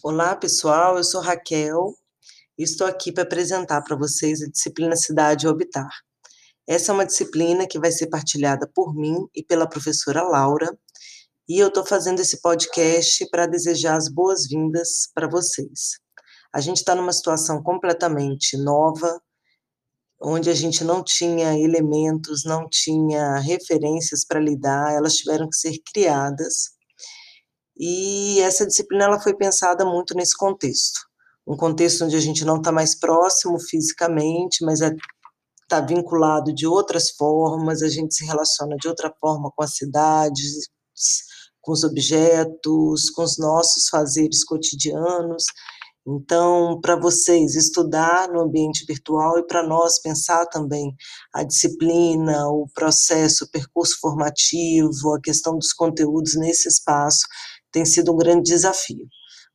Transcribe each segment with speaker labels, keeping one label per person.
Speaker 1: Olá, pessoal. Eu sou Raquel e estou aqui para apresentar para vocês a disciplina Cidade e Habitar. Essa é uma disciplina que vai ser partilhada por mim e pela professora Laura, e eu estou fazendo esse podcast para desejar as boas-vindas para vocês. A gente está numa situação completamente nova, onde a gente não tinha elementos, não tinha referências para lidar, elas tiveram que ser criadas e essa disciplina ela foi pensada muito nesse contexto, um contexto onde a gente não está mais próximo fisicamente, mas está é, vinculado de outras formas, a gente se relaciona de outra forma com as cidades, com os objetos, com os nossos fazeres cotidianos. Então, para vocês estudar no ambiente virtual e para nós pensar também a disciplina, o processo, o percurso formativo, a questão dos conteúdos nesse espaço, tem sido um grande desafio.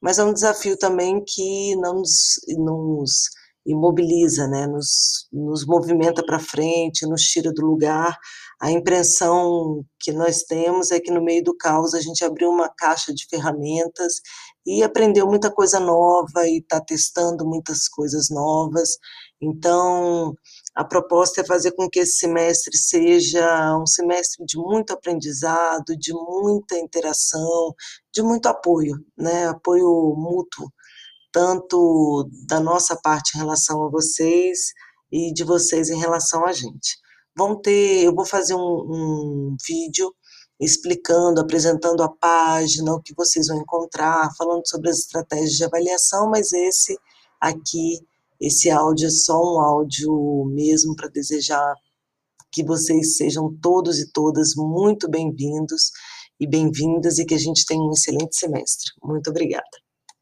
Speaker 1: Mas é um desafio também que não nos, nos imobiliza, né? nos, nos movimenta para frente, nos tira do lugar. A impressão que nós temos é que no meio do caos a gente abriu uma caixa de ferramentas e aprendeu muita coisa nova e está testando muitas coisas novas. Então, a proposta é fazer com que esse semestre seja um semestre de muito aprendizado, de muita interação, de muito apoio, né? Apoio mútuo, tanto da nossa parte em relação a vocês e de vocês em relação a gente. Vão ter, eu vou fazer um, um vídeo explicando, apresentando a página, o que vocês vão encontrar, falando sobre as estratégias de avaliação, mas esse aqui esse áudio é só um áudio mesmo para desejar que vocês sejam todos e todas muito bem-vindos e bem-vindas e que a gente tenha um excelente semestre. Muito obrigada.